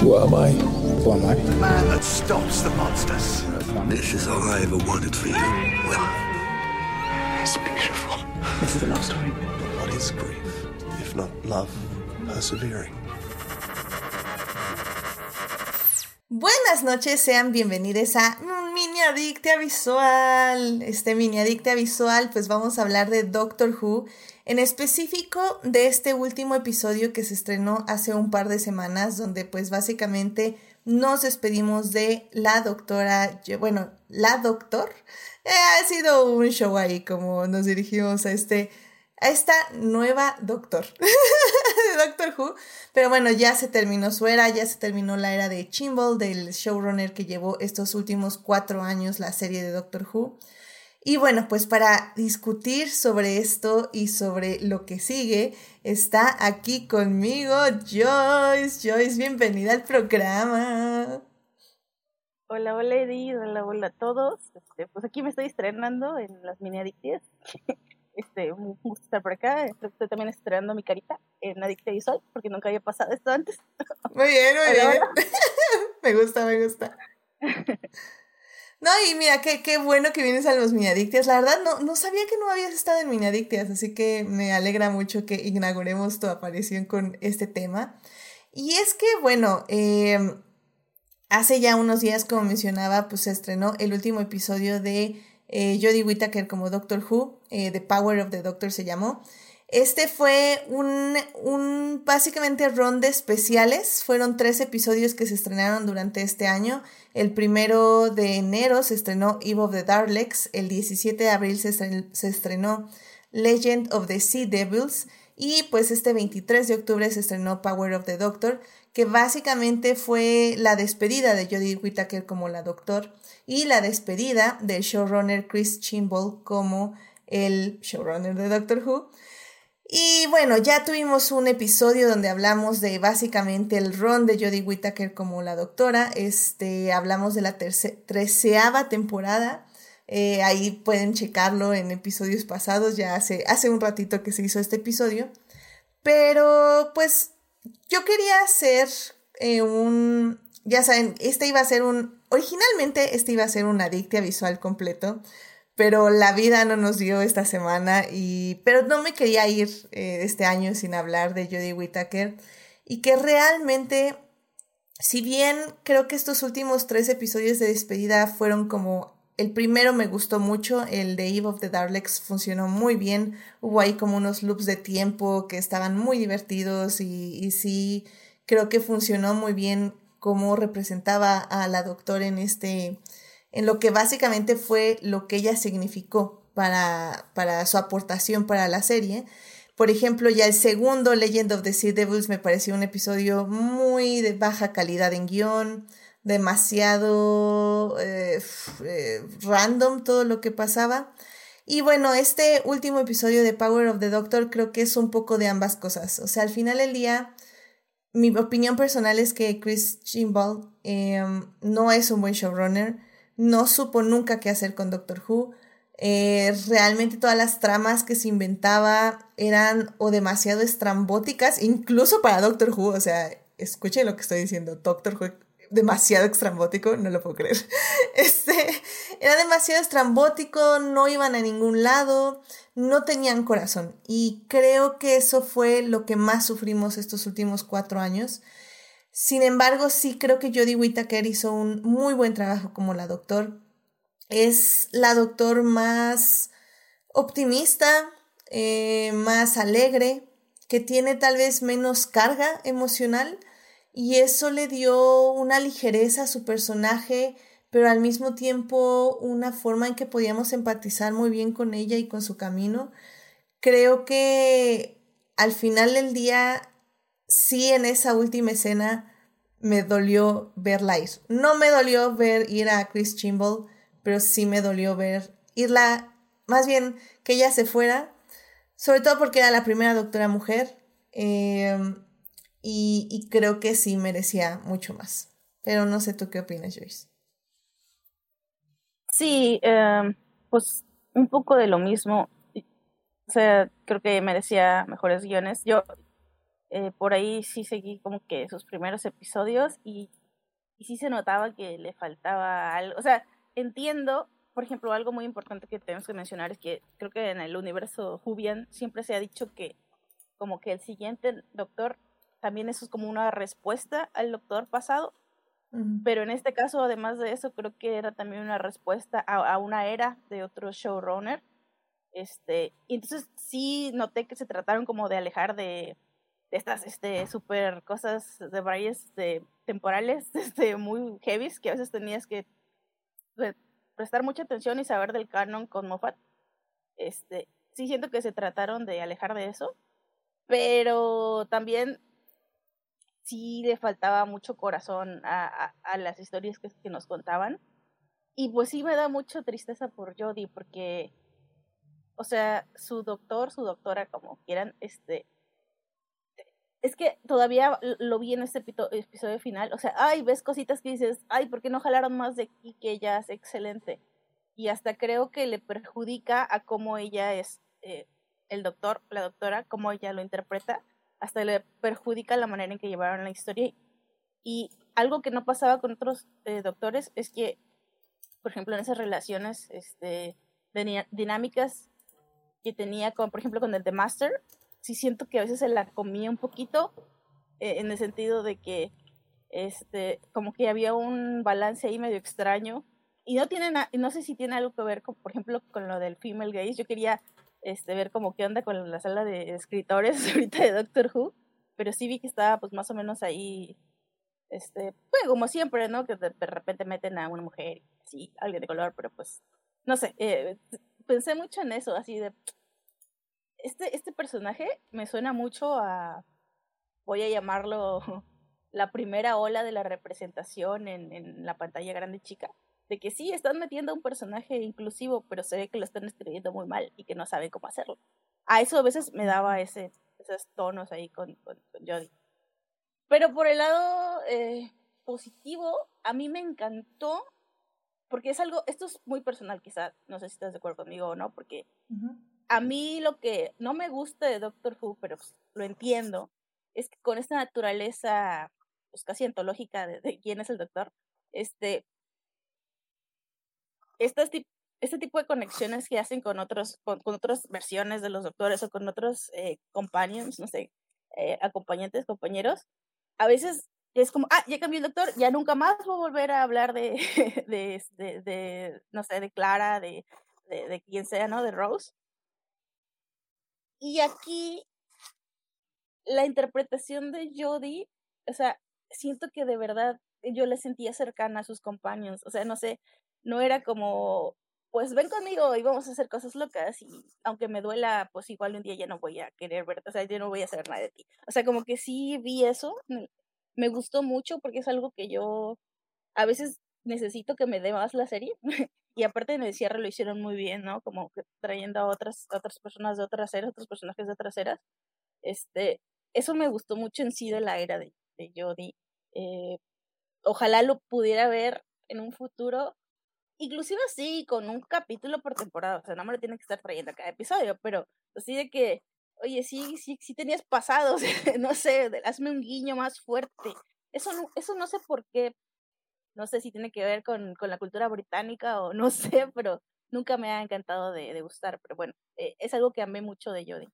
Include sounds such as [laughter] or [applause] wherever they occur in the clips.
Who am I? Who am I? The man that stops the monsters. This is all I ever wanted for you. Well, it's beautiful. This is a love story. What is grief, if not love persevering? Buenas noches, sean bienvenidos a Mini Adictia Visual. Este Mini Adictia Visual, pues vamos a hablar de Doctor Who, en específico de este último episodio que se estrenó hace un par de semanas, donde pues básicamente nos despedimos de la doctora, bueno, la doctor. Eh, ha sido un show ahí como nos dirigimos a este a esta nueva Doctor, [laughs] Doctor Who. Pero bueno, ya se terminó su era, ya se terminó la era de Chimbal, del showrunner que llevó estos últimos cuatro años la serie de Doctor Who. Y bueno, pues para discutir sobre esto y sobre lo que sigue, está aquí conmigo Joyce. Joyce, bienvenida al programa. Hola, hola Edith, hola, hola a todos. Este, pues aquí me estoy estrenando en las mini adictias. [laughs] Este, un gusto estar por acá. Estoy también estrenando mi carita en Adicta Visual, porque nunca había pasado esto antes. Muy bien, muy [laughs] bien. [laughs] me gusta, me gusta. No, y mira, qué, qué bueno que vienes a los Miniadictias. La verdad, no, no sabía que no habías estado en Miniadictias, así que me alegra mucho que inauguremos tu aparición con este tema. Y es que, bueno, eh, hace ya unos días, como mencionaba, pues se estrenó el último episodio de eh, Jodie Whittaker como Doctor Who, eh, The Power of the Doctor se llamó. Este fue un, un básicamente ron de especiales. Fueron tres episodios que se estrenaron durante este año. El primero de enero se estrenó Eve of the Daleks. El 17 de abril se estrenó, se estrenó Legend of the Sea Devils. Y pues este 23 de octubre se estrenó Power of the Doctor, que básicamente fue la despedida de Jodie Whittaker como la Doctor y la despedida del showrunner Chris Chimble como el showrunner de Doctor Who. Y bueno, ya tuvimos un episodio donde hablamos de básicamente el run de Jodie Whittaker como la doctora. Este, hablamos de la treceava temporada. Eh, ahí pueden checarlo en episodios pasados. Ya hace, hace un ratito que se hizo este episodio. Pero pues yo quería hacer eh, un... Ya saben, este iba a ser un... Originalmente este iba a ser un adictia visual completo pero la vida no nos dio esta semana y pero no me quería ir eh, este año sin hablar de Jodie Whittaker y que realmente si bien creo que estos últimos tres episodios de despedida fueron como el primero me gustó mucho, el de Eve of the Daleks funcionó muy bien, hubo ahí como unos loops de tiempo que estaban muy divertidos y, y sí creo que funcionó muy bien cómo representaba a la doctora en este en lo que básicamente fue lo que ella significó para, para su aportación para la serie. Por ejemplo, ya el segundo Legend of the Sea Devils me pareció un episodio muy de baja calidad en guion, demasiado eh, eh, random todo lo que pasaba. Y bueno, este último episodio de Power of the Doctor creo que es un poco de ambas cosas. O sea, al final del día, mi opinión personal es que Chris Chimbal em, no es un buen showrunner no supo nunca qué hacer con Doctor Who. Eh, realmente todas las tramas que se inventaba eran o demasiado estrambóticas, incluso para Doctor Who, o sea, escuchen lo que estoy diciendo, Doctor Who demasiado estrambótico, no lo puedo creer. [laughs] Este, era demasiado estrambótico, no iban a ningún lado, no tenían corazón. Y creo que eso fue lo que más sufrimos estos últimos cuatro años. Sin embargo, sí creo que Jodie Whittaker hizo un muy buen trabajo como la doctor. Es la doctor más optimista, eh, más alegre, que tiene tal vez menos carga emocional y eso le dio una ligereza a su personaje, pero al mismo tiempo una forma en que podíamos empatizar muy bien con ella y con su camino. Creo que al final del día sí en esa última escena me dolió verla ir. No me dolió ver ir a Chris Chimble, pero sí me dolió ver irla, más bien que ella se fuera, sobre todo porque era la primera doctora mujer em, y, creo que sí merecía mucho más. Pero no sé tú qué opinas, Joyce. Sí, em, pues un poco de lo mismo. O sea, creo que merecía mejores guiones. Yo Eh, por ahí sí seguí como que sus primeros episodios y, y sí se notaba que le faltaba algo. O sea, entiendo, por ejemplo, algo muy importante que tenemos que mencionar es que creo que en el universo Jubian siempre se ha dicho que como que el siguiente doctor también eso es como una respuesta al doctor pasado. Pero en este caso, además de eso, creo que era también una respuesta a, a una era de otro showrunner. Este, y entonces sí noté que se trataron como de alejar de, de estas este, super cosas de varias este, temporales [laughs] este, muy heavy que a veces tenías que prestar mucha atención y saber del canon con Moffat. Este, sí siento que se trataron de alejar de eso, pero también sí le faltaba mucho corazón a, a, las historias que, que, nos contaban. Y pues sí me da mucha tristeza por Jodie, porque, o sea, su doctor, su doctora, como quieran, este, es que todavía lo vi en este episodio final, o sea, ay, ves cositas que dices, ay, ¿por qué no jalaron más de aquí que ella es excelente? Y hasta creo que le perjudica a cómo ella es, eh, el doctor, la doctora, cómo ella lo interpreta, hasta le perjudica la manera en que llevaron la historia. Y algo que no pasaba con otros eh, doctores es que, por ejemplo, en esas relaciones este, de dinámicas que tenía con, por ejemplo, con el The Master, sí siento que a veces se la comía un poquito, eh, en el sentido de que, este, como que había un balance ahí medio extraño. Y no tiene no sé si tiene algo que ver con, por ejemplo, con lo del female gaze. Yo quería este, ver como qué onda con la sala de escritores [laughs] ahorita de Doctor Who, pero sí vi que estaba pues más o menos ahí, este, pues como siempre, ¿no? Que de, repente meten a una mujer, sí, alguien de color, pero pues, no sé, eh, pensé mucho en eso, así de, este, este personaje me suena mucho a, voy a llamarlo [laughs] la primera ola de la representación en, en la pantalla grande chica, de que sí, están metiendo a un personaje inclusivo, pero se ve que lo están escribiendo muy mal y que no saben cómo hacerlo. A eso a veces me daba ese, esos tonos ahí con, con, Jodie. Pero por el lado eh, positivo, a mí me encantó, porque es algo, esto es muy personal quizá, no sé si estás de acuerdo conmigo o no, porque a mí lo que no me gusta de Doctor Who, pero pues, lo entiendo, es que con esta naturaleza pues casi antológica de, quién es el doctor, este, este, este tipo de conexiones que hacen con otros, con, otras versiones de los doctores o con otros eh, companions, no sé, eh, acompañantes, compañeros, a veces es como, ah, ya cambió el doctor, ya nunca más voy a volver a hablar de, [laughs] de, de, no sé, de Clara, de, de, de sea, ¿no? De Rose. Y aquí la interpretación de Jodie, o sea, siento que de verdad yo le sentía cercana a sus compañeros, o sea, no sé, no era como, pues ven conmigo y vamos a hacer cosas locas y aunque me duela, pues igual un día ya no voy a querer verte, o sea, yo no voy a saber nada de ti. O sea, como que sí vi eso, me gustó mucho porque es algo que yo a veces necesito que me dé más la serie [laughs] y aparte en el cierre lo hicieron muy bien, ¿no? Como que trayendo a otras, otras personas de otras eras, otros personajes de otras eras. Este, eso me gustó mucho en sí de la era de, de Jodie. Eh, ojalá lo pudiera ver en un futuro, inclusive así, con un capítulo por temporada. O sea, no me lo tiene que estar trayendo a cada episodio, pero así de que, oye, sí, sí, sí tenías pasados, [laughs] no sé, hazme un guiño más fuerte. Eso no, eso no sé por qué no sé si tiene que ver con, con la cultura británica o no [laughs] sé, pero nunca me ha encantado de, gustar. Pero bueno, eh, es algo que amé mucho de Jodie.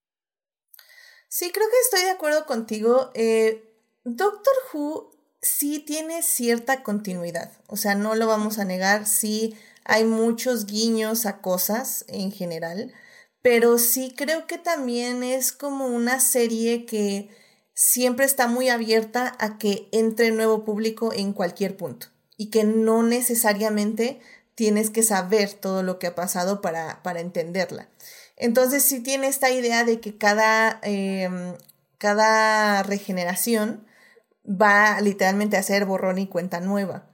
Sí, creo que estoy de acuerdo contigo. Eh, Doctor Who sí tiene cierta continuidad, o sea, no lo vamos a negar, sí hay muchos guiños a cosas en general, pero sí creo que también es como una serie que siempre está muy abierta a que entre nuevo público en cualquier punto y que no necesariamente tienes que saber todo lo que ha pasado para, para entenderla. Entonces sí tiene esta idea de que cada, em, cada regeneración va literalmente a ser borrón y cuenta nueva.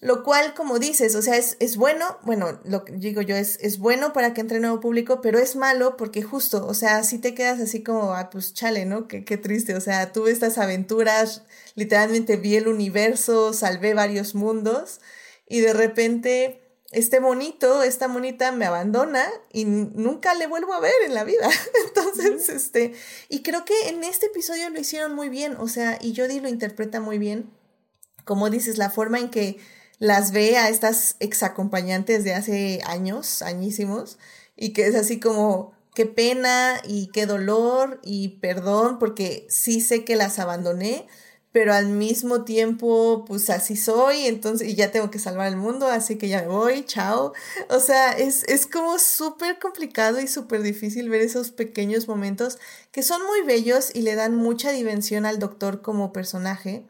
Lo cual, como dices, o sea, es, es bueno, bueno, lo que digo yo es, es bueno para que entre nuevo público, pero es malo porque justo, o sea, si te quedas así como, ah, pues chale, ¿no? Qué, qué triste, o sea, tuve estas aventuras, literalmente vi el universo, salvé varios mundos y de repente este monito, esta monita me abandona y nunca le vuelvo a ver en la vida. [laughs] Entonces, este, y creo que en este episodio lo hicieron muy bien, o sea, y Jodie lo interpreta muy bien. Como dices, la forma en que las ve a estas exacompañantes de hace años, añísimos, y que es así como, qué pena y qué dolor y perdón, porque sí sé que las abandoné, pero al mismo tiempo, pues así soy, entonces, y ya tengo que salvar el mundo, así que ya voy, chao. O sea, es, es como súper complicado y súper difícil ver esos pequeños momentos que son muy bellos y le dan mucha dimensión al doctor como personaje,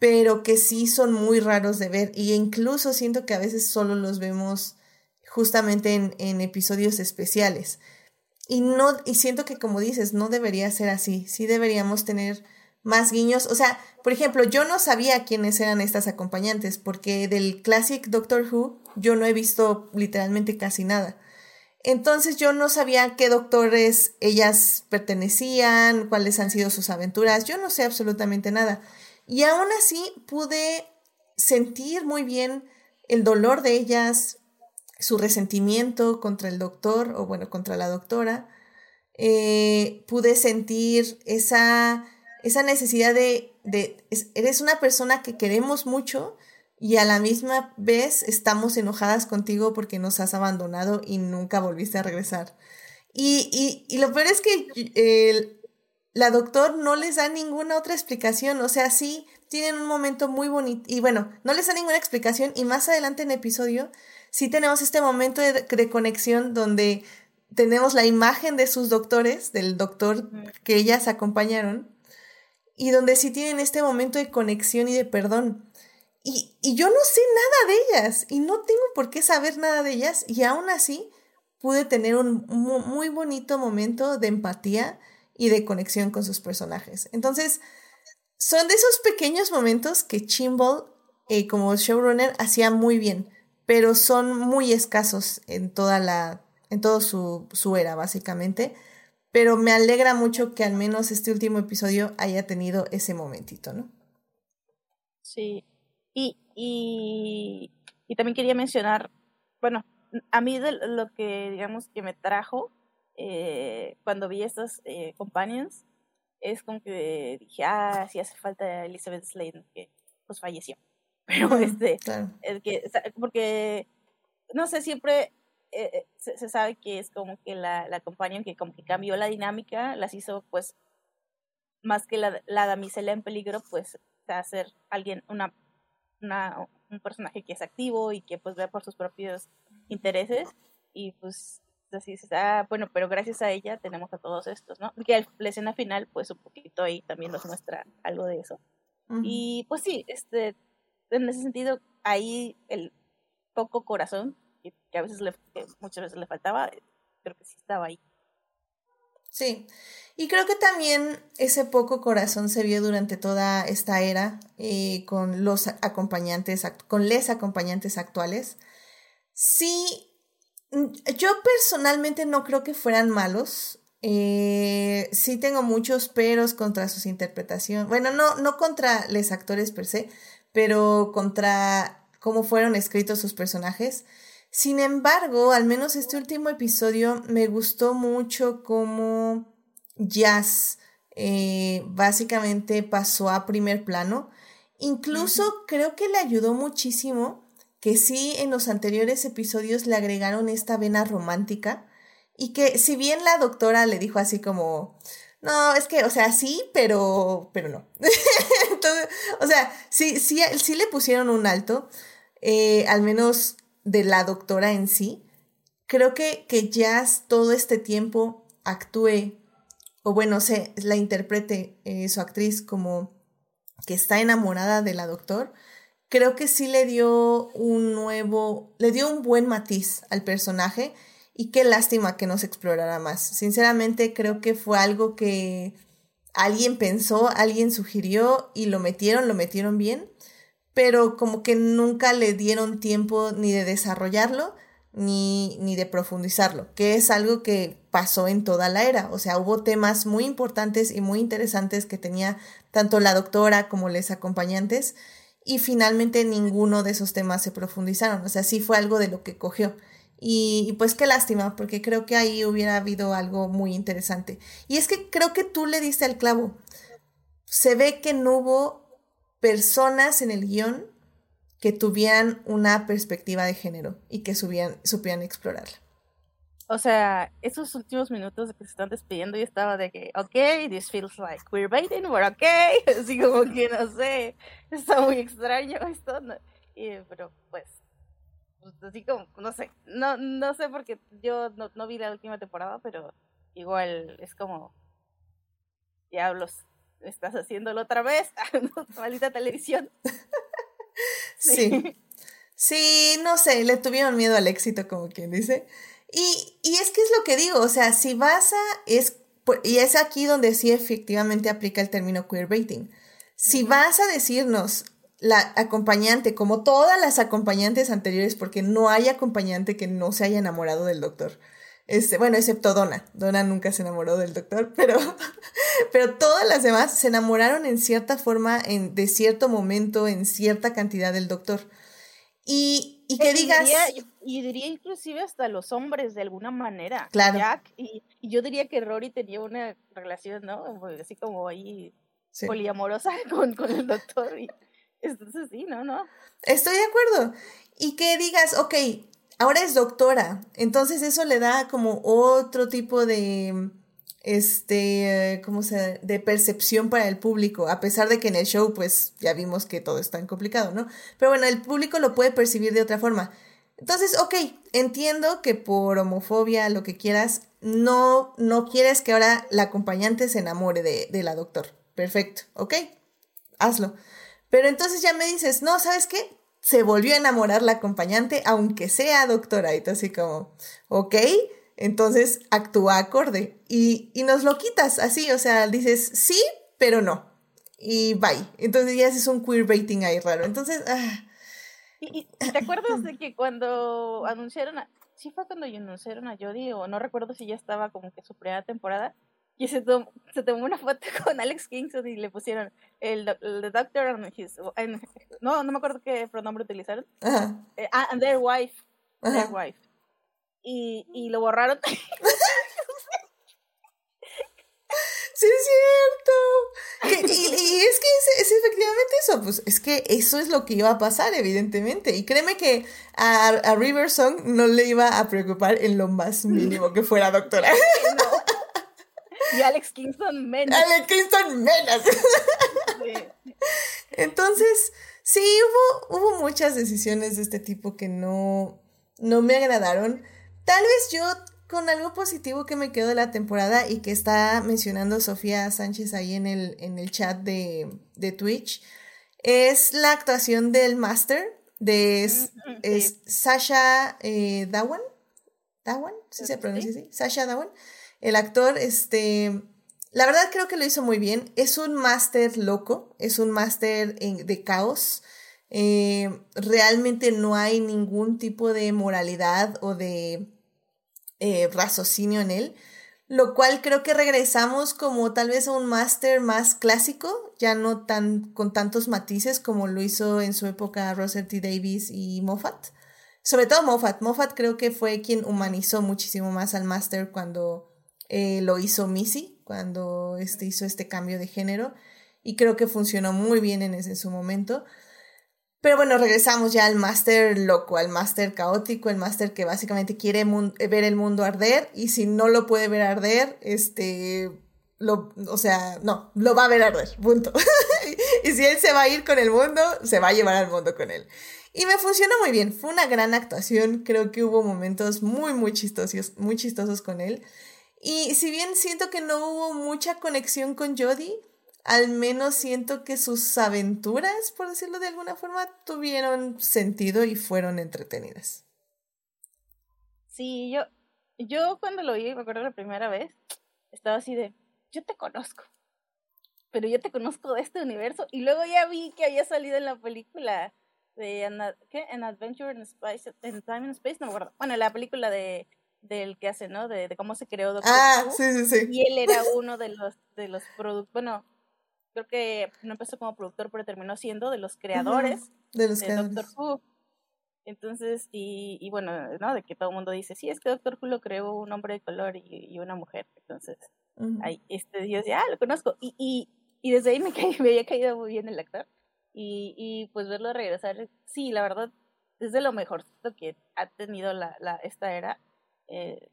pero que sí son muy raros de ver, y incluso siento que a veces solo los vemos justamente en, episodios especiales. Y no, y siento que como dices, no debería ser así, sí deberíamos tener más guiños. O sea, por ejemplo, yo no sabía quiénes eran estas acompañantes, porque del Classic Doctor Who yo no he visto literalmente casi nada. Entonces yo no sabía qué doctores ellas pertenecían, cuáles han sido sus aventuras, yo no sé absolutamente nada. Y aún así pude sentir muy bien el dolor de ellas, su resentimiento contra el doctor, o bueno, contra la doctora. Eh, pude sentir esa esa necesidad de, de, eres una persona que queremos mucho y a la misma vez estamos enojadas contigo porque nos has abandonado y nunca volviste a regresar. Y, y, y lo peor es que el, la doctor no les da ninguna otra explicación, o sea, sí tienen un momento muy bonito y bueno, no les da ninguna explicación y más adelante en el episodio sí tenemos este momento de, de conexión donde tenemos la imagen de sus doctores, del doctor que ellas acompañaron y donde sí tienen este momento de conexión y de perdón. Y, y, yo no sé nada de ellas y no tengo por qué saber nada de ellas y aún así pude tener un muy bonito momento de empatía y de conexión con sus personajes. Entonces, son de esos pequeños momentos que Chimbal, eh, como showrunner, hacía muy bien, pero son muy escasos en toda la, en todo su, su era, básicamente pero me alegra mucho que al menos este último episodio haya tenido ese momentito, ¿no? Sí, y, y, y también quería mencionar, bueno, a mí lo que digamos que me trajo eh, cuando vi estos eh, companions es como que dije, ah, sí hace falta Elizabeth Slade, que pues falleció. [laughs] Pero este, es que, porque, no sé, siempre eh, eh, se, sabe que es como que la, la compañía que como que cambió la dinámica, las hizo pues más que la, la damisela en peligro, pues hacer alguien, una, una, un personaje que es activo y que pues ve por sus propios intereses y pues así ah, bueno, pero gracias a ella tenemos a todos estos, ¿no? Que la escena final pues un poquito ahí también nos muestra algo de eso. Y pues sí, este, en ese sentido, ahí el poco corazón que, a veces le, muchas veces le faltaba, creo que sí estaba ahí. Sí, y creo que también ese poco corazón se vio durante toda esta era eh, con los acompañantes, con les acompañantes actuales. Sí, yo personalmente no creo que fueran malos. Eh, sí tengo muchos peros contra sus interpretaciones. Bueno, no, no contra los actores per se, pero contra cómo fueron escritos sus personajes. Sin embargo, al menos este último episodio me gustó mucho cómo Jazz eh, básicamente pasó a primer plano. Incluso creo que le ayudó muchísimo que sí en los anteriores episodios le agregaron esta vena romántica y que si bien la doctora le dijo así como, no, es que, o sea, sí, pero, pero no. [laughs] Entonces, o sea, sí, sí, sí le pusieron un alto, eh, al menos de la doctora en sí, creo que, que Jazz todo este tiempo actúe, o bueno, se la interprete eh, su actriz como que está enamorada de la doctor, creo que sí le dio un nuevo, le dio un buen matiz al personaje y qué lástima que no se explorara más. Sinceramente creo que fue algo que alguien pensó, alguien sugirió y lo metieron, lo metieron bien pero como que nunca le dieron tiempo ni de desarrollarlo ni, ni de profundizarlo, que es algo que pasó en toda la era. O sea, hubo temas muy importantes y muy interesantes que tenía tanto la doctora como los acompañantes y finalmente ninguno de esos temas se profundizaron. O sea, sí fue algo de lo que cogió. Y, pues qué lástima, porque creo que ahí hubiera habido algo muy interesante. Y es que creo que tú le diste al clavo. Se ve que no hubo personas en el guion que tuvieran una perspectiva de género y que supieran explorarla. O sea, esos últimos minutos de que se están despidiendo, yo estaba de que, ok, this feels like queerbaiting, we're okay. [laughs] Así como que no sé, está muy extraño esto. No, y, pero pues, pues, así como, no sé, no, no sé porque yo no, no vi la última temporada, pero igual es como, diablos, estás haciéndolo otra vez, [laughs] maldita televisión. [laughs] Sí. sí. no sé, le tuvieron miedo al éxito, como quien dice. Y, y es que es lo que digo, o sea, si vas a, es, y es aquí donde sí efectivamente aplica el término queerbaiting. Si vas a decirnos la acompañante, como todas las acompañantes anteriores, porque no hay acompañante que no se haya enamorado del doctor. Este, bueno, excepto Donna. Donna nunca se enamoró del doctor, [laughs] pero, pero todas las demás se enamoraron en cierta forma, en, de cierto momento, en cierta cantidad del doctor. Y, y que digas... y diría inclusive hasta los hombres de alguna manera. Claro. Jack, y, y, yo diría que Rory tenía una relación, ¿no? Así como ahí sí. poliamorosa [laughs] con, con el doctor. Y, entonces sí, ¿no? ¿no? Estoy de acuerdo. Y que digas, ok, ahora es doctora, entonces eso le da como otro tipo de, este, ¿cómo se de percepción para el público, a pesar de que en el show pues ya vimos que todo es tan complicado, ¿no? Pero bueno, el público lo puede percibir de otra forma. Entonces, ok, entiendo que por homofobia, lo que quieras, no, no quieres que ahora la acompañante se enamore de, de la doctor. Perfecto, ok, hazlo. Pero entonces ya me dices, no, ¿sabes qué? Se volvió a enamorar la acompañante, aunque sea doctora. Y tú así como, ok, entonces actúa acorde. Y, y nos lo quitas así, o sea, dices sí, pero no. Y bye. Entonces ya haces un queerbaiting ahí raro. Entonces, ah. ¿Y, y te acuerdas de que cuando anunciaron a, sí fue cuando anunciaron a Jodie o no recuerdo si ya estaba como que su primera temporada y se tomó, se tomó una foto [laughs] con Alex Kingston y le pusieron el, el doctor and his and, no no me acuerdo qué pronombre utilizaron Ajá. Eh, and their wife Ajá. their wife y, y lo borraron [laughs] Sí, es cierto. Que, y, y, es que es, es, efectivamente eso, pues es que eso es lo que iba a pasar, evidentemente. Y créeme que a, a River Song no le iba a preocupar en lo más mínimo que fuera doctora. [laughs] No. Y Alex Kingston menos. Alex Kingston menos. Sí. Entonces, sí, hubo, hubo muchas decisiones de este tipo que no, no me agradaron. Tal vez yo con algo positivo que me quedo de la temporada y que está mencionando Sofía Sánchez ahí en el, en el chat de, de Twitch, es la actuación del Master de es, es Sasha eh, Dawan. ¿Dawan? ¿Sí se pronuncia así? Sasha Dawan. El actor, este, la verdad creo que lo hizo muy bien. Es un máster loco, es un máster de caos. Eh, realmente no hay ningún tipo de moralidad o de eh, raciocinio en él, lo cual creo que regresamos como tal vez a un máster más clásico, ya no tan con tantos matices como lo hizo en su época Russell T. Davis y Moffat. Sobre todo Moffat. Moffat creo que fue quien humanizó muchísimo más al máster cuando eh, lo hizo Missy, cuando este, hizo este cambio de género. Y creo que funcionó muy bien en ese en su momento. Pero bueno, regresamos ya al máster loco, al máster caótico, el máster que básicamente quiere ver el mundo arder y si no lo puede ver arder, este, lo, o sea, no, lo va a ver arder, punto. [laughs] y si él se va a ir con el mundo, se va a llevar al mundo con él. Y me funcionó muy bien, fue una gran actuación, creo que hubo momentos muy, muy chistosos, muy chistosos con él. Y si bien siento que no hubo mucha conexión con Jodie, al menos siento que sus aventuras, por decirlo de alguna forma, tuvieron sentido y fueron entretenidas. Sí, yo, yo cuando lo vi, me acuerdo la primera vez, estaba así de, yo te conozco, pero yo te conozco de este universo, y luego ya vi que había salido en la película de An, ¿qué? An Adventure in, Space, in Time and Space, no me acuerdo, bueno, la película de del que hace, ¿no? De, de cómo se creó Doctor Ah, Who, sí, sí, sí. Y él era [laughs] uno de los, de los productos, bueno, creo que no empezó como productor, pero terminó siendo de los creadores de, los de Doctor Who. Entonces, y, y, bueno, ¿no? De que todo el mundo dice, sí, es que Doctor Who lo creó un hombre de color y, y una mujer. Entonces, ahí, este, yo decía, ah, lo conozco. Y, y, y desde ahí me, [laughs] me había caído muy bien el actor. Y, y pues verlo regresar, sí, la verdad, es de lo mejorcito que ha tenido la, la, esta era. Eh,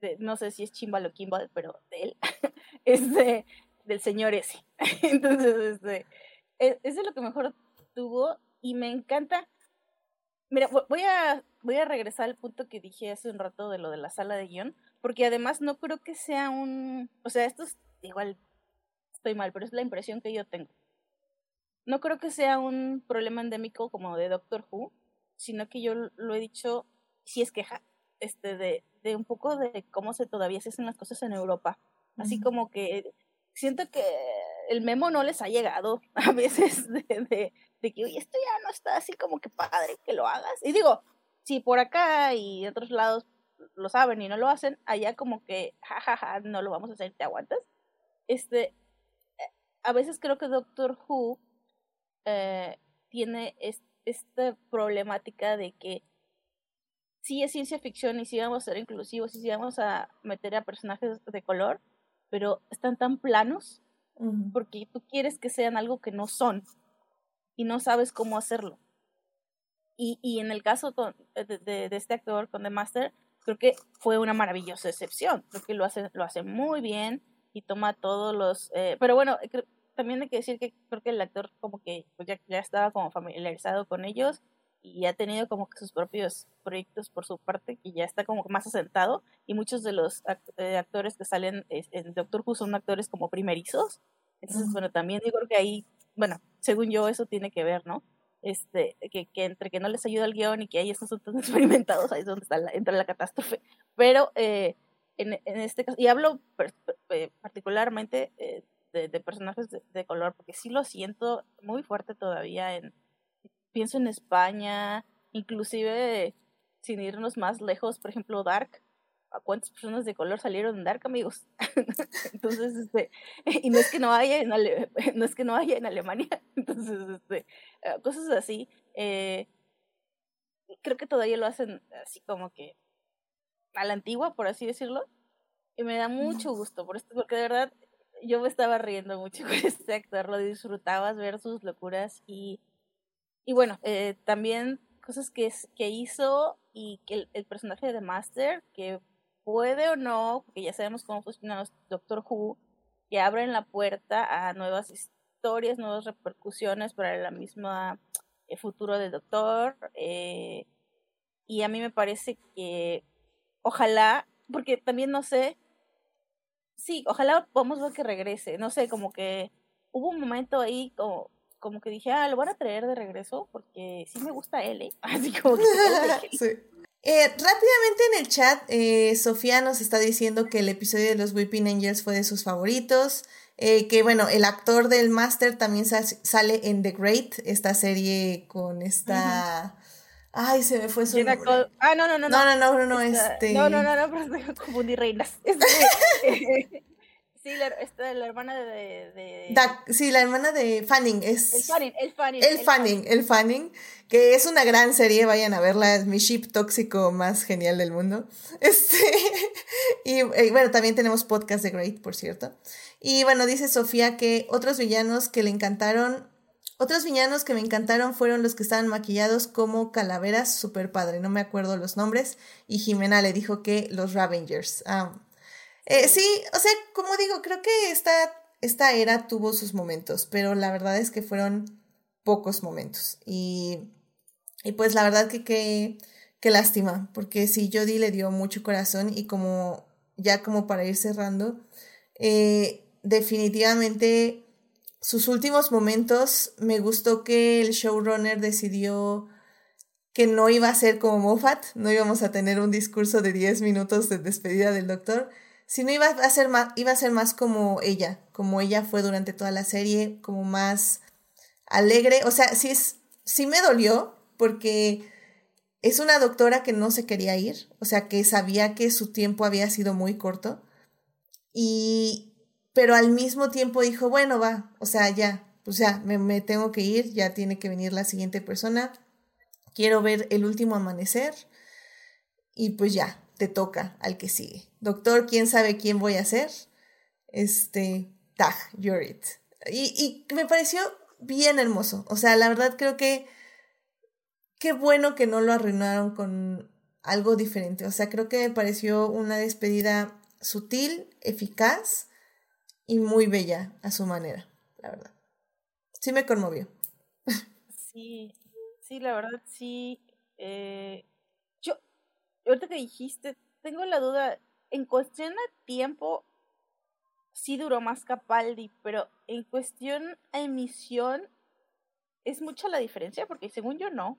de, no sé si es Chimbal o Kimball, pero de él. [laughs] es de, del señor ese. [laughs] Entonces, este, es, es de lo que mejor tuvo y me encanta Mira, voy a, voy a regresar al punto que dije hace un rato de lo de la sala de guion, porque además no creo que sea un... O sea, esto es igual, estoy mal, pero es la impresión que yo tengo. No creo que sea un problema endémico como de Doctor Who, sino que yo lo he dicho, si es queja, este, de, de un poco de cómo se todavía se hacen las cosas en Europa. Así como que siento que el memo no les ha llegado [laughs] a veces de, que, oye, esto ya no está así como que padre que lo hagas. Y digo, si por acá y otros lados lo saben y no lo hacen, allá como que, jajaja, ja, ja, no lo vamos a hacer, ¿te aguantas? Este, eh, a veces creo que Doctor Who eh, tiene es, esta problemática de que sí es ciencia ficción y sí vamos a ser inclusivos y sí vamos a meter a personajes de color, pero están tan planos porque tú quieres que sean algo que no son y no sabes cómo hacerlo. Y, y en el caso con, de, de, de, este actor con The Master, creo que fue una maravillosa excepción. Creo que lo hace, lo hace muy bien y toma todos los... Eh, pero bueno, creo, también hay que decir que creo que el actor como que pues ya, ya estaba como familiarizado con ellos y ha tenido como que sus propios proyectos por su parte que ya está como más asentado y muchos de los act eh, actores que salen en Doctor Who son actores como primerizos. Entonces bueno también digo que ahí bueno según yo eso tiene que ver no este que, que entre que no les ayuda el guion y que no son tan experimentados ahí es donde está la, entra la catástrofe. Pero eh, en, en, este caso y hablo per, per, particularmente eh, de, de, personajes de, de color porque sí lo siento muy fuerte todavía en pienso en España, inclusive sin irnos más lejos, por ejemplo, Dark. ¿A cuántas personas de color salieron en Dark, amigos? [laughs] Entonces, este, y no es que no haya en, Ale [laughs] no es que no haya en Alemania, [laughs] entonces, este, eh, cosas así. Eh, creo que todavía lo hacen así como que a la antigua, por así decirlo. Y me da mucho gusto, por esto, porque de verdad yo me estaba riendo mucho con este actor, lo disfrutabas ver sus locuras y y bueno, eh, también cosas que, que hizo y que el, personaje de Master, que puede o no, porque ya sabemos cómo funciona Doctor Who, que abren la puerta a nuevas historias, nuevas repercusiones para la misma el futuro del Doctor. Eh, y a mí me parece que ojalá, porque también no sé, sí, ojalá podamos ver que regrese, no sé, como que hubo un momento ahí como como que dije, ah, lo van a traer de regreso porque sí me gusta él, ¿eh? [laughs] Así como que... [laughs] sí. Eh, rápidamente en el chat, eh, Sofía nos está diciendo que el episodio de los Weeping Angels fue de sus favoritos. Eh, que bueno, el actor del Master también sa sale en The Great, esta serie con esta. Uh -huh. Ay, se me fue su nombre. Ah, no, no, no. No, no, no, no, no, este. No, no, no, no, [laughs] pero estoy confundí reinas. Este, Sí, la, esta, la hermana de... de, de... Da, sí, la hermana de Fanning es... El Fanning, el Fanning. El, el Fanning, Fanning, el Fanning, que es una gran serie, vayan a verla, es mi ship tóxico más genial del mundo. [laughs] Este, y, y, bueno, también tenemos podcast de Great, por cierto. Y bueno, dice Sofía que otros villanos que le encantaron, otros villanos que me encantaron fueron los que estaban maquillados como calaveras, super padre, no me acuerdo los nombres, y Jimena le dijo que los Ravengers. Ah, eh, sí, o sea, como digo, creo que esta, esta era tuvo sus momentos, pero la verdad es que fueron pocos momentos. Y, y pues la verdad que qué lástima, porque sí, Jodie le dio mucho corazón y como ya como para ir cerrando, eh, definitivamente sus últimos momentos me gustó que el showrunner decidió que no iba a ser como Moffat, no íbamos a tener un discurso de 10 minutos de despedida del doctor, sino iba a ser más, iba a ser más como ella, como ella fue durante toda la serie, como más alegre. O sea, sí, sí me dolió porque es una doctora que no se quería ir, o sea, que sabía que su tiempo había sido muy corto. Y, pero al mismo tiempo dijo, bueno, va, o sea, ya, o sea, me, me tengo que ir, ya tiene que venir la siguiente persona, quiero ver el último amanecer y pues ya, te toca al que sigue. Doctor, ¿quién sabe quién voy a ser? Este, tag, you're it. Y, y me pareció bien hermoso. O sea, la verdad creo que qué bueno que no lo arruinaron con algo diferente. O sea, creo que me pareció una despedida sutil, eficaz y muy bella a su manera, la verdad. Sí me conmovió. Sí, sí, la verdad sí. Eh, ahorita que dijiste, tengo la duda, en cuestión de tiempo, sí duró más Capaldi, pero en cuestión a emisión, ¿es mucha la diferencia? Porque según yo no.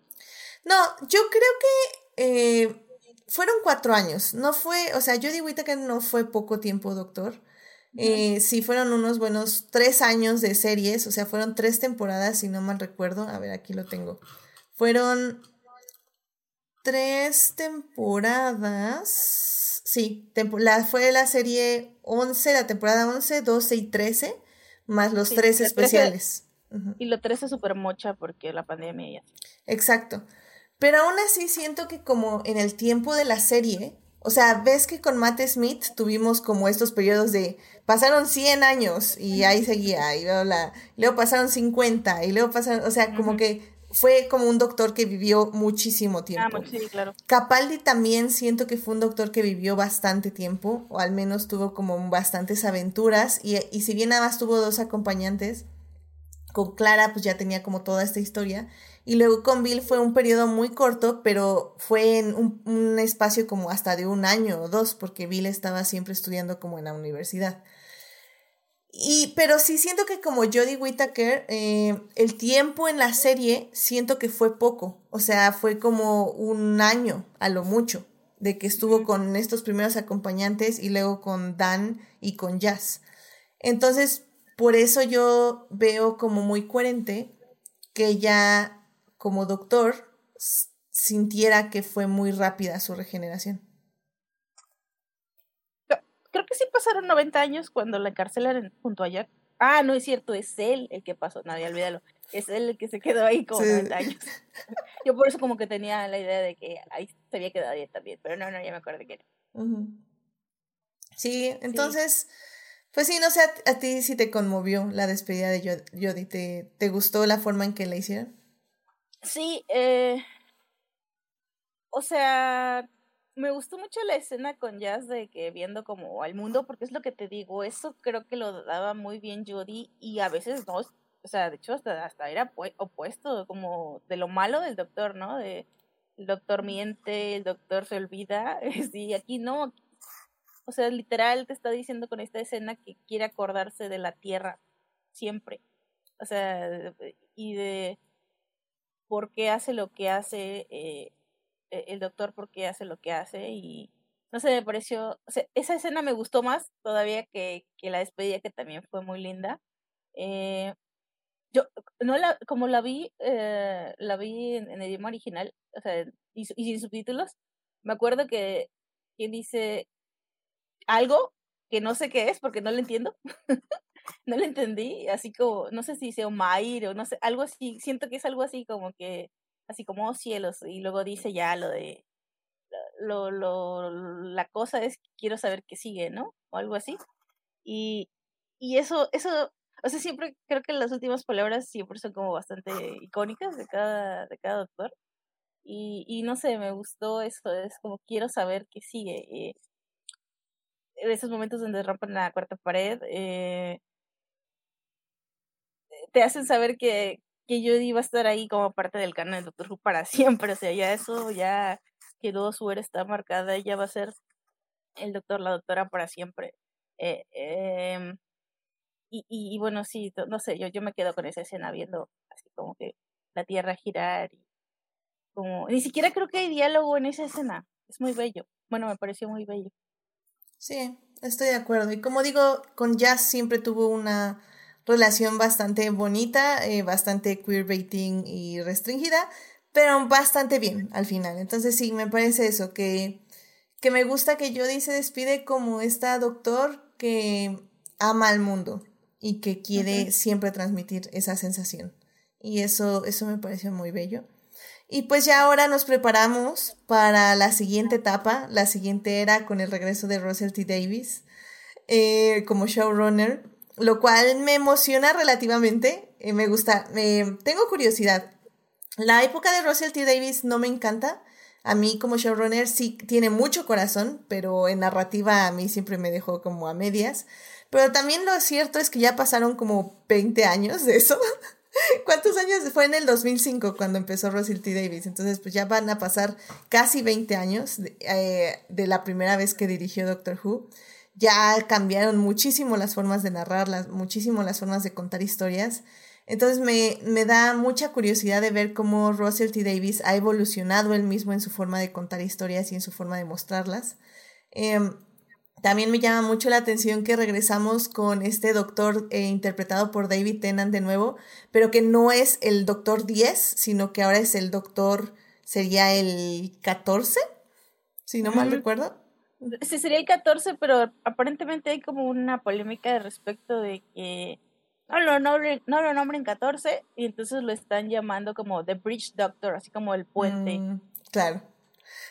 No, yo creo que eh, fueron cuatro años. No fue, o sea, Jodie Whittaker no fue poco tiempo doctor. Eh, sí, fueron unos buenos tres años de series, o sea, fueron tres temporadas, si no mal recuerdo. A ver, aquí lo tengo. Fueron tres temporadas. Sí, la, fue la serie 11, la temporada 11, 12 y 13, más los tres especiales. Y lo 13 super mocha porque la pandemia ya. Exacto. Pero aún así siento que como en el tiempo de la serie, o sea, ves que con Matt Smith tuvimos como estos periodos de pasaron 100 años y ahí seguía, y luego, la, luego pasaron 50 y luego pasaron, o sea, como que fue como un doctor que vivió muchísimo ah, tiempo. Ah, sí, claro. Capaldi también siento que fue un doctor que vivió bastante tiempo, o al menos tuvo como bastantes aventuras, y, y si bien nada más tuvo dos acompañantes, con Clara pues ya tenía como toda esta historia, y luego con Bill fue un periodo muy corto, pero fue en un, espacio como hasta de un año o dos, porque Bill estaba siempre estudiando como en la universidad. Y, pero sí siento que como Jodie Whittaker, eh, el tiempo en la serie siento que fue poco. O sea, fue como un año a lo mucho de que estuvo con estos primeros acompañantes y luego con Dan y con Jazz. Entonces, por eso yo veo como muy coherente que ya como doctor sintiera que fue muy rápida su regeneración. Creo que sí pasaron 90 años cuando la encarcelaron junto a Jack. Ah, no es cierto, es él el que pasó, nadie olvídalo. Es él el que se quedó ahí como 90 años. [laughs] Yo por eso como que tenía la idea de que ahí se había quedado ahí también, pero no, no, ya me acuerdo de que era. Sí, entonces, pues sí, no sé, a, ti sí te conmovió la despedida de Jodie, ¿Te, ¿te gustó la forma en que la hicieron? Sí, eh, o sea, me gustó mucho la escena con Jazz de que viendo como al mundo, porque es lo que te digo, eso creo que lo daba muy bien Jodie y a veces no, o sea, de hecho hasta, hasta era opuesto, como de lo malo del doctor, ¿no? De el doctor miente, el doctor se olvida, [laughs] sí, aquí no, o sea, literal te está diciendo con esta escena que quiere acordarse de la tierra siempre, o sea, y de por qué hace lo que hace eh, el doctor, por qué hace lo que hace y no sé, me pareció, esa escena me gustó más todavía que, que la despedida que también fue muy linda. Eh, yo, no la, como la vi, eh, la vi en, el idioma original, o sea, y, sin subtítulos, me acuerdo que, que dice algo que no sé qué es porque no lo entiendo. [laughs] no lo entendí, así como, no sé si sea Omair o no sé, algo así, siento que es algo así como que, así como oh, cielos, y luego dice ya lo de, lo, lo, la cosa es quiero saber qué sigue, ¿no? O algo así. Y, y eso, eso, o sea, siempre creo que las últimas palabras siempre son como bastante icónicas de cada, de cada doctor. Y, y no sé, me gustó eso, es como quiero saber qué sigue. Eh, esos momentos donde rompen la cuarta pared, eh, te hacen saber que, que yo iba a estar ahí como parte del canal de Doctor Who para [laughs] siempre. O sea, ya eso ya quedó, su era está marcada, ella va a ser el doctor, la doctora para siempre. Eh, em, y, y, bueno, sí, no sé, yo, yo me quedo con esa escena viendo así como que la tierra girar y como, ni siquiera creo que hay diálogo en esa escena. Es muy bello. Bueno, me pareció muy bello. Sí, estoy de acuerdo. Y como digo, con Jazz siempre tuvo una relación bastante bonita, eh, bastante queerbaiting y restringida, pero bastante bien al final. Entonces sí, me parece eso, que, que me gusta que Jodie se despide como esta doctor que ama al mundo y que quiere siempre transmitir esa sensación. Y eso, eso me pareció muy bello. Y pues ya ahora nos preparamos para la siguiente etapa, la siguiente era con el regreso de Russell T. Davis eh, como showrunner, lo cual me emociona relativamente. Eh, me gusta, me, tengo curiosidad. La época de Russell T. Davis no me encanta. A mí como showrunner sí tiene mucho corazón, pero en narrativa a mí siempre me dejó como a medias. Pero también lo cierto es que ya pasaron como 20 años de eso. [laughs] ¿Cuántos años? Fue en el 2005 cuando empezó Russell T. Davis. Entonces, pues ya van a pasar casi 20 años eh, de la primera vez que dirigió Doctor Who. Ya cambiaron muchísimo las formas de narrar, muchísimo las formas de contar historias. Entonces me, me, da mucha curiosidad de ver cómo Russell T. Davis ha evolucionado él mismo en su forma de contar historias y en su forma de mostrarlas. Em, también me llama mucho la atención que regresamos con este doctor eh, interpretado por David Tennant de nuevo, pero que no es el doctor 10, sino que ahora es el doctor, sería el 14, si no mal recuerdo. Sí, sería el 14, pero aparentemente hay como una polémica respecto de que no lo, nombren, no lo nombren 14 y entonces lo están llamando como The Bridge Doctor, así como el puente. Mm, claro.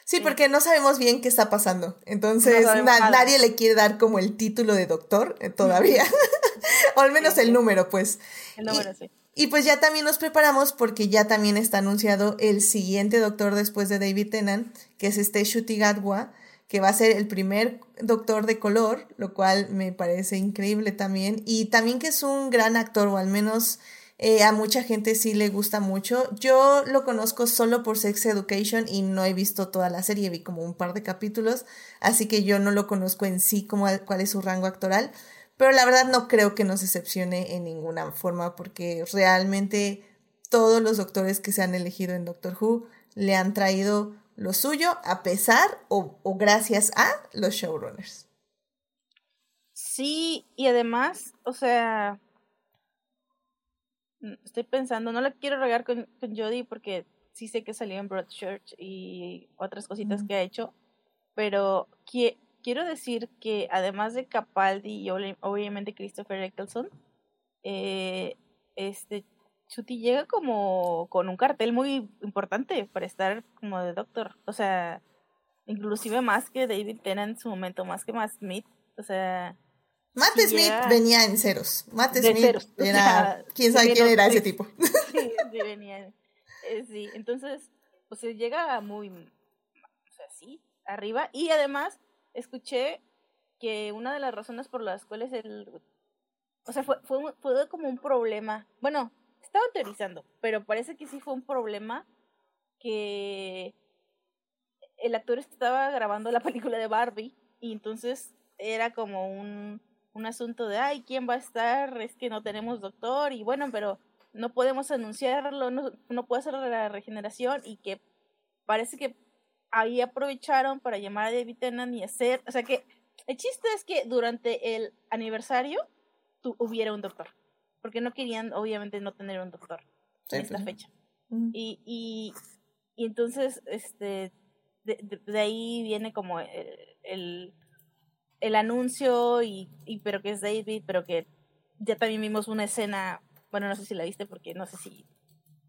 Sí, porque no sabemos bien qué está pasando. Entonces, nadie le quiere dar como el título de doctor eh, todavía. [laughs] [laughs] o al menos el número, pues. El número, sí. Y pues ya también nos preparamos porque ya también está anunciado el siguiente doctor después de David Tennant, que es este Shuti Gadwa, que va a ser el primer doctor de color, lo cual me parece increíble también. Y también que es un gran actor, o al menos eh, a mucha gente sí le gusta mucho. Yo lo conozco solo por Sex Education y no he visto toda la serie, vi como un par de capítulos, así que yo no lo conozco en sí como cuál es su rango actoral. Pero la verdad no creo que nos decepcione en ninguna forma porque realmente todos los doctores que se han elegido en Doctor Who le han traído lo suyo a pesar o, o gracias a los showrunners. Sí, y además, o sea, estoy pensando, no la quiero regar con, con Jodie porque sí sé que salió en Broadchurch y otras cositas que ha hecho, pero quiero decir que además de Capaldi y obviamente Christopher Eccleston, eh, este Chuti llega como con un cartel muy importante para estar como de doctor, o sea, inclusive más que David Tennant en su momento, más que más Smith, o sea, Matt Smith venía en ceros. Matt Smith era. ¿Quién sabe quién era ese tipo? [laughs] Sí, [laughs] sí, venía. Eh, sí, entonces, pues llega muy. O sea, sí, arriba. Y además, escuché que una de las razones por las cuales el. O sea, fue, fue, fue como un problema. Bueno, estaba teorizando, pero parece que sí fue un problema que el actor estaba grabando la película de Barbie y entonces era como un un asunto de, ay, ¿quién va a estar? Es que no tenemos doctor y bueno, pero no podemos anunciarlo, no, no puede hacer la regeneración y que parece que ahí aprovecharon para llamar a David Tennant y hacer, o sea que el chiste es que durante el aniversario tu, hubiera un doctor, porque no querían obviamente no tener un doctor en esta pues fecha. Y, y, y, entonces, este, de, de, ahí viene como el el anuncio y, y, pero que es David, pero que ya también vimos una escena, bueno, no sé si la viste porque no sé si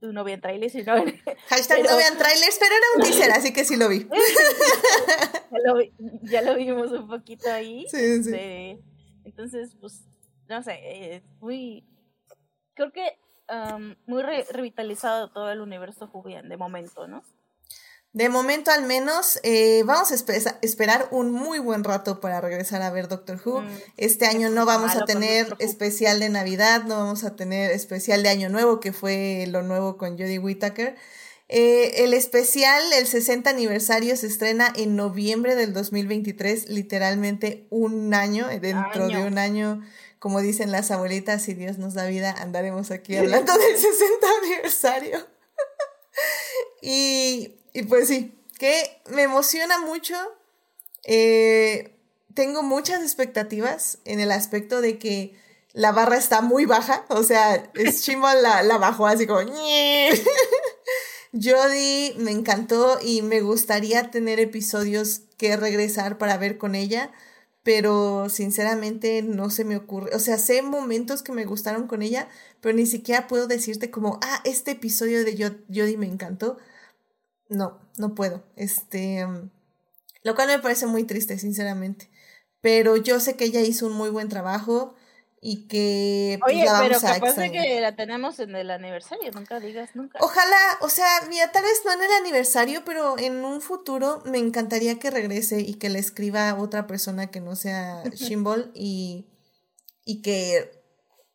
tú no vean trailers, no [laughs] Hashtag no vean trailers, pero era un teaser, así que sí lo vi. [laughs] ya, lo, vimos un poquito ahí. Sí, sí. entonces, pues, no sé, eh, muy, creo que um, muy revitalizado todo el universo Julián de momento, ¿no? De momento al menos eh, vamos a esperar un muy buen rato para regresar a ver Doctor Who. Mm. Este año no vamos a tener especial de Navidad, no vamos a tener especial de Año Nuevo, que fue lo nuevo con Jodie Whittaker. Eh, el especial, el 60 aniversario, se estrena en noviembre del 2023, literalmente un año, dentro de un año, como dicen las abuelitas, si Dios nos da vida, andaremos aquí hablando del 60 aniversario. [laughs] y y pues sí, que me emociona mucho. Eh, tengo muchas expectativas en el aspecto de que la barra está muy baja. O sea, Shimo [laughs] la, la bajó así como... Jodie me encantó y me gustaría tener episodios que regresar para ver con ella. Pero sinceramente no se me ocurre, o sea, sé momentos que me gustaron con ella, pero ni siquiera puedo decirte como, ah, este episodio de Jodie me encantó. No, no puedo. Este, mm, lo cual me parece muy triste, sinceramente. Pero yo sé que ella hizo un muy buen trabajo y que pues, Oye, pero capaz de que la tenemos en el aniversario, nunca digas nunca. Ojalá, o sea, mira, tal vez no en el aniversario, pero en un futuro me encantaría que regrese y que le escriba a otra persona que no sea [laughs] Shimbol y, y que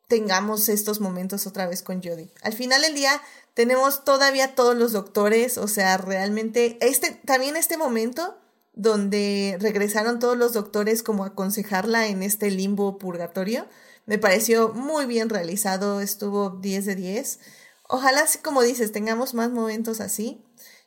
tengamos estos momentos otra vez con Jodie. Al final del día tenemos todavía todos los doctores, o sea, realmente este también este momento donde regresaron todos los doctores como a aconsejarla en este limbo purgatorio me pareció muy bien realizado, estuvo 10 de 10. Ojalá, como dices, tengamos más momentos así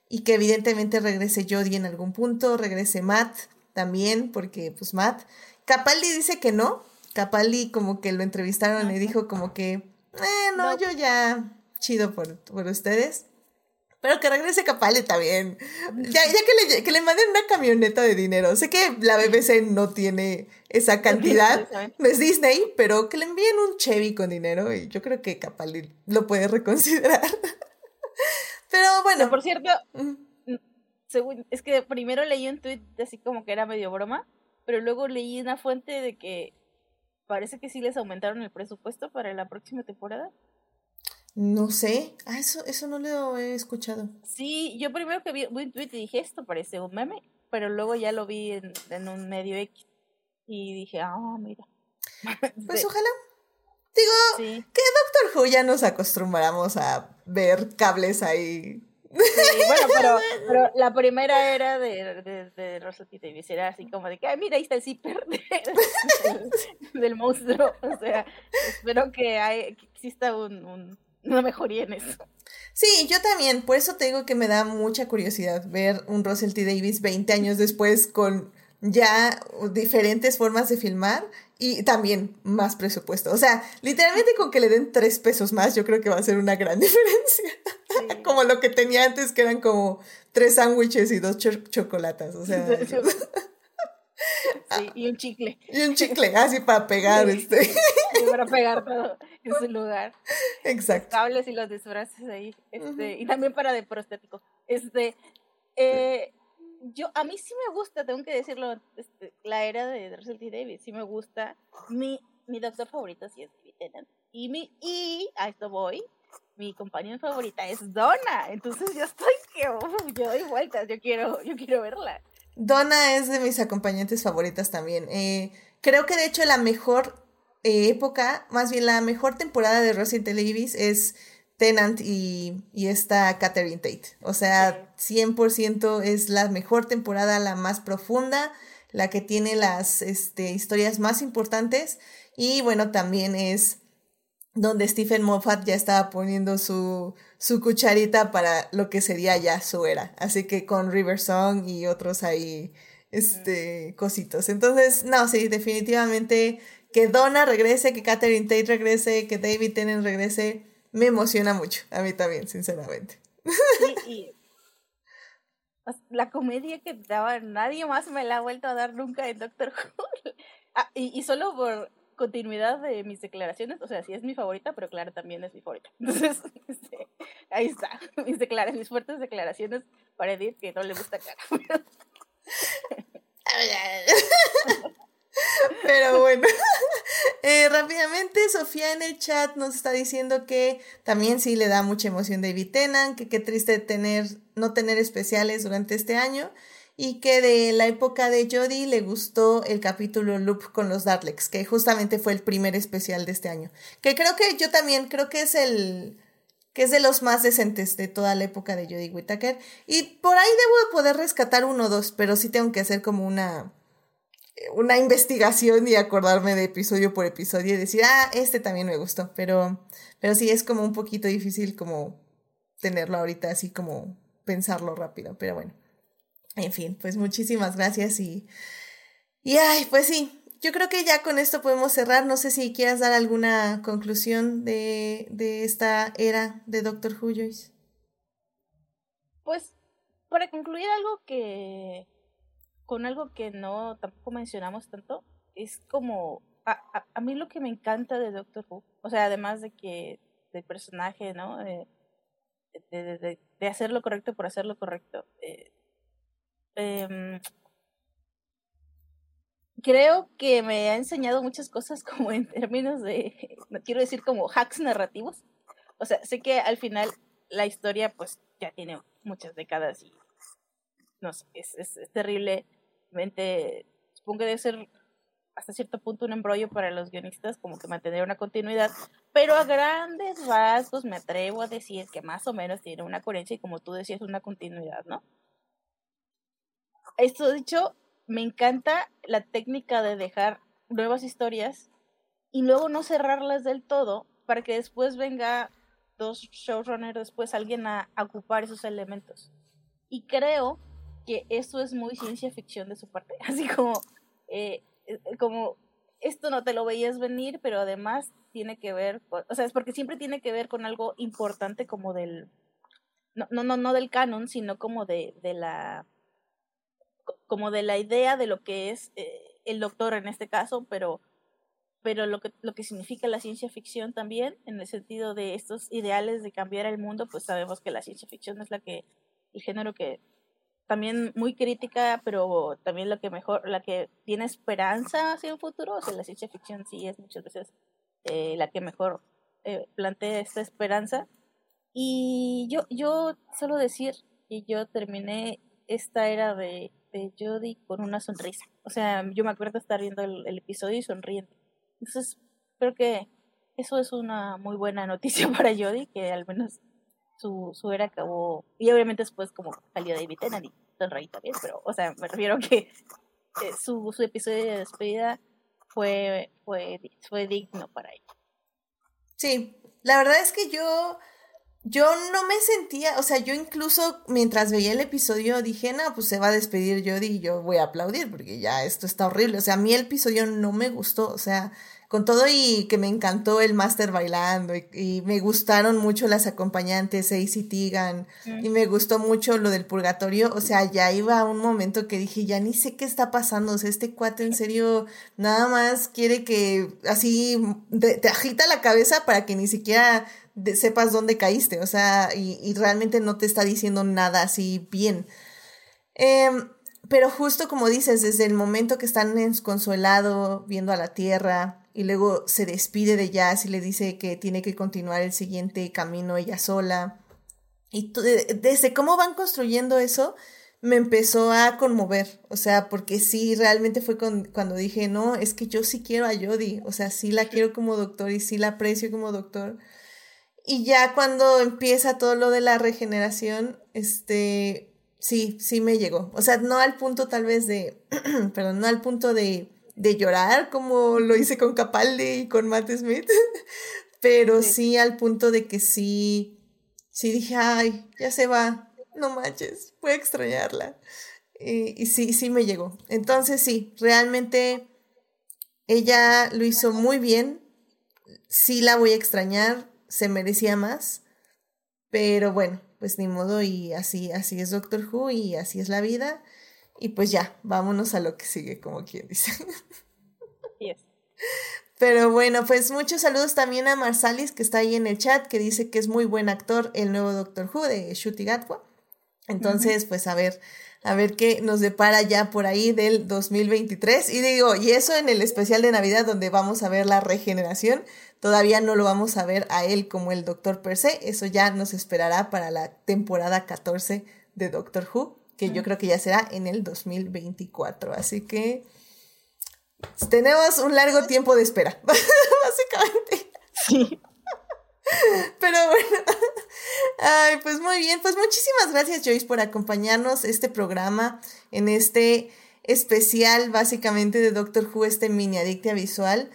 y que evidentemente regrese Jodie en algún punto, regrese Matt también, porque pues Matt, Capaldi dice que no, Capaldi como que lo entrevistaron y dijo como que, eh, no, yo ya, chido por, por ustedes. Pero que regrese Capaldi también. Ya, ya que, le, que le manden una camioneta de dinero. Sé que la BBC no tiene esa cantidad. No es Disney, pero que le envíen un Chevy con dinero y yo creo que Capaldi lo puede reconsiderar. [laughs] pero bueno. por cierto, según, es que primero leí un tweet así como que era medio broma, pero luego leí una fuente de que parece que sí les aumentaron el presupuesto para la próxima temporada. No sé. Ah, eso, eso no lo he escuchado. Sí, yo primero que vi, un tweet y dije, esto parece un meme, pero luego ya lo vi en, en un medio X y dije, ah, mira. [laughs] Pues ojalá. Digo, que Doctor Who ya nos acostumbramos a ver cables ahí. Sí, bueno, [laughs] pero, pero la primera era de, de, de Davis, era así como de que, ay, mira, ahí está el zipper [laughs] del, monstruo. O sea, espero que, hay, que exista un, un no mejoría en eso. Sí, yo también, por eso te digo que me da mucha curiosidad ver un Russell T. Davis 20 años después con ya diferentes formas de filmar y también más presupuesto. O sea, literalmente con que le den tres pesos más, yo creo que va a ser una gran [laughs] diferencia. como lo que tenía antes, que eran como tres sándwiches y dos chocolatas. O sea. [laughs] Sí, y un chicle. Y un chicle, así para pegar este. [laughs] para pegar todo [laughs] en su lugar. Exacto. Los cables y los disfraces ahí. Este, Y también para de prostético. Este, eh, yo, a mí sí me gusta, tengo que decirlo, este, la era de Russell T. Davis, sí me gusta. Mi, mi doctor favorito sí es David Tennant. Y, mi, y a esto voy, mi compañera favorita es Donna. Entonces yo estoy que, yo doy vueltas, yo quiero, yo quiero verla. Donna es de mis acompañantes favoritas también. Eh, creo que de hecho la mejor eh, época, más bien la mejor temporada de Russell T. Davis es Tennant y, y esta Catherine Tate. O sea, 100% es la mejor temporada, la más profunda, la que tiene las este, historias más importantes. Y bueno, también es donde Stephen Moffat ya estaba poniendo su, su cucharita para lo que sería ya su era. Así que con River Song y otros ahí, este, cositos. Entonces, no, sí, definitivamente que Donna regrese, que Catherine Tate regrese, que David Tennant regrese me emociona mucho, a mí también, sinceramente. y la comedia que daba, nadie más me la ha vuelto a dar nunca en Doctor Who. [laughs] Ah, y, solo por continuidad de mis declaraciones, o sea, sí es mi favorita, pero claro, también es mi favorita. [laughs] Entonces, este, ahí está, [laughs] mis declaraciones, mis fuertes declaraciones para decir que no le gusta cara. Pero bueno, [laughs] eh, rápidamente Sofía en el chat nos está diciendo que también sí le da mucha emoción David Tennant, que qué triste tener, no tener especiales durante este año y que de la época de Jodie le gustó el capítulo Loop con los Daleks, que justamente fue el primer especial de este año. Que creo que yo también creo que es el que es de los más decentes de toda la época de Jodie Whittaker y por ahí debo de poder rescatar uno o dos, pero sí tengo que hacer como una una investigación y acordarme de episodio por episodio y decir, ah, este también me gustó, pero, pero sí es como un poquito difícil como tenerlo ahorita así como pensarlo rápido, pero bueno. En fin, pues muchísimas gracias y, y ay, pues sí, yo creo que ya con esto podemos cerrar. No sé si quieras dar alguna conclusión de, de esta era de Doctor Who, Joyce. Pues, para concluir algo que, con algo que no tampoco mencionamos tanto, es como, a, a, mí lo que me encanta de Doctor Who, o sea, además de que del personaje, ¿no? de, de, de, hacer lo correcto por hacer lo correcto. Eh, em, creo que me ha enseñado muchas cosas como en términos de, no quiero decir como hacks narrativos. O sea, sé que al final la historia pues ya tiene muchas décadas y no sé, es, es, es terriblemente, supongo que debe ser hasta cierto punto un embrollo para los guionistas, como que mantener una continuidad, pero a grandes rasgos me atrevo a decir que más o menos tiene una coherencia y como tú decías, una continuidad, ¿no? Esto dicho, me encanta la técnica de dejar nuevas historias y luego no cerrarlas del todo para que después venga dos showrunners, después alguien a, ocupar esos elementos. Y creo que eso es muy ciencia ficción de su parte, [laughs] así como, eh, eh, como esto no te lo veías venir, pero además tiene que ver, o sea, es porque siempre tiene que ver con algo importante como del, no, no, no, no del canon, sino como de, de la como de la idea de lo que es eh, el doctor en este caso, pero, pero lo, que, lo que significa la ciencia ficción también, en el sentido de estos ideales de cambiar el mundo, pues sabemos que la ciencia ficción es la que, el género que también muy crítica, pero también lo que mejor, la que tiene esperanza hacia el futuro, o sea, la ciencia ficción sí es muchas veces eh, la que mejor eh, plantea esta esperanza. Y yo, yo solo decir que yo terminé esta era de de Jodie con una sonrisa. O sea, yo me acuerdo estar viendo el, episodio y sonriendo. Entonces, creo que eso es una muy buena noticia [laughs] para Jodie, que al menos su, su era acabó. Y obviamente después, como salió David Tennant y sonreí también, pero, o sea, me refiero a que eh, su, su episodio de despedida fue, fue, fue digno para ella. Sí, la verdad es que yo yo no me sentía, o sea, yo incluso mientras veía el episodio dije, no, pues se va a despedir Jodie y yo voy a aplaudir porque ya esto está horrible. O sea, a mí el episodio no me gustó, o sea, con todo y que me encantó el máster bailando y, me gustaron mucho las acompañantes, AC Tigan, y me gustó mucho lo del purgatorio, o sea, ya iba un momento que dije, ya ni sé qué está pasando, o sea, este cuate en serio nada más quiere que así te agita la cabeza para que ni siquiera sepas dónde caíste, o sea, y, realmente no te está diciendo nada así bien. Em, pero justo como dices, desde el momento que están desconsolado viendo a la tierra y luego se despide de Jazz y le dice que tiene que continuar el siguiente camino ella sola. Y desde cómo van construyendo eso, me empezó a conmover, o sea, porque sí, realmente fue cuando dije, no, es que yo sí quiero a Jodie, o sea, sí la quiero como doctor y sí la aprecio como doctor. Y ya cuando empieza todo lo de la regeneración, este, sí, sí me llegó. O sea, no al punto tal vez de, [clears throat] perdón, no al punto de, de llorar como lo hice con Capaldi y con Matt Smith, [laughs] pero sí. al punto de que sí, sí dije, ay, ya se va, no manches, voy a extrañarla. Y, y sí, sí me llegó. Entonces sí, realmente ella lo hizo muy bien, sí la voy a extrañar, se merecía más. Pero bueno, pues ni modo y así, así es Doctor Who y así es la vida. Y pues ya, vámonos a lo que sigue, como quien dice. [laughs] Pero bueno, pues muchos saludos también a Marsalis, que está ahí en el chat, que dice que es muy buen actor el nuevo Doctor Who de Shuti Gatwa. Entonces, pues a ver, a ver qué nos depara ya por ahí del 2023. Y digo, y eso en el especial de Navidad donde vamos a ver la regeneración. Todavía no lo vamos a ver a él como el Doctor per se, eso ya nos esperará para la temporada 14 de Doctor Who, que yo creo que ya será en el 2024. Así que tenemos un largo tiempo de espera, [laughs] básicamente. Sí. Pero bueno, [laughs] ay, pues muy bien, pues muchísimas gracias Joyce por acompañarnos este programa en este especial básicamente de Doctor Who, este mini adictia visual.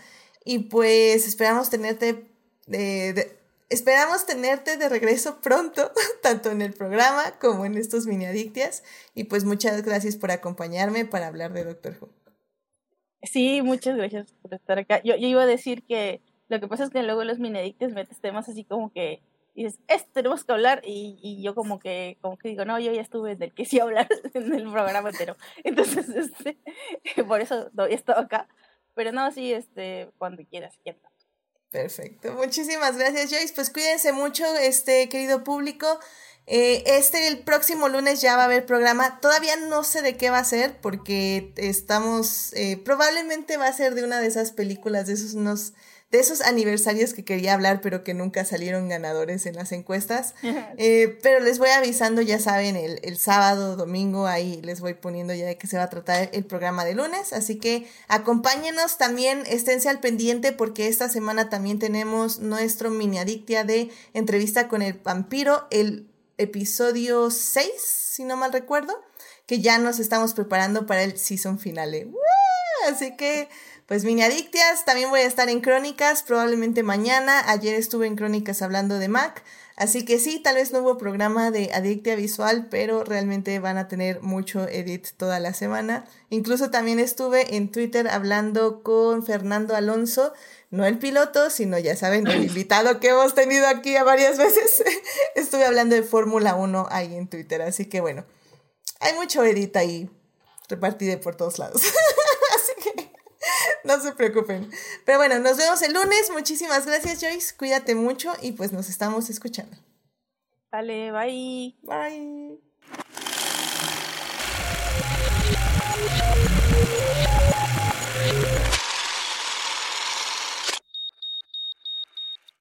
Y pues esperamos tenerte de, esperamos tenerte de regreso pronto, [laughs] tanto en el programa como en estos mini adictias. Y pues muchas gracias por acompañarme para hablar de Doctor Who. Sí, muchas gracias por estar acá. Yo, iba a decir que lo que pasa es que luego los mini adictias metes temas así como que dices, esto tenemos que hablar, y, yo como que, como que digo, no, yo ya estuve en el que sí hablar [laughs] en el programa entero. [laughs] Entonces, este, por eso no he estado acá Pero no, sí, este, cuando quieras, quieras. Perfecto. Muchísimas gracias, Joyce. Pues cuídense mucho, este querido público. Eh, este, el próximo lunes ya va a haber programa. Todavía no sé de qué va a ser porque estamos, eh, probablemente va a ser de una de esas películas, de esos unos de esos aniversarios que quería hablar, pero que nunca salieron ganadores en las encuestas. [laughs] Eh, pero les voy avisando, ya saben, el, el, sábado, domingo, ahí les voy poniendo ya de qué se va a tratar el programa de lunes. Así que acompáñenos también, esténse al pendiente, porque esta semana también tenemos nuestro mini adictia de entrevista con el vampiro, el episodio 6, si no mal recuerdo, que ya nos estamos preparando para el season finale. Así que pues mini adictias, también voy a estar en Crónicas, probablemente mañana. Ayer estuve en Crónicas hablando de Mac. Así que sí, tal vez no hubo programa de Adictia Visual, pero realmente van a tener mucho edit toda la semana. Incluso también estuve en Twitter hablando con Fernando Alonso, no el piloto, sino ya saben, el [laughs] invitado que hemos tenido aquí a varias veces. [laughs] estuve hablando de Fórmula 1 ahí en Twitter, así que bueno, hay mucho edit ahí repartido por todos lados. [laughs] [laughs] no se preocupen. Pero bueno, nos vemos el lunes. Muchísimas gracias, Joyce. Cuídate mucho y pues nos estamos escuchando. Vale, bye. Bye.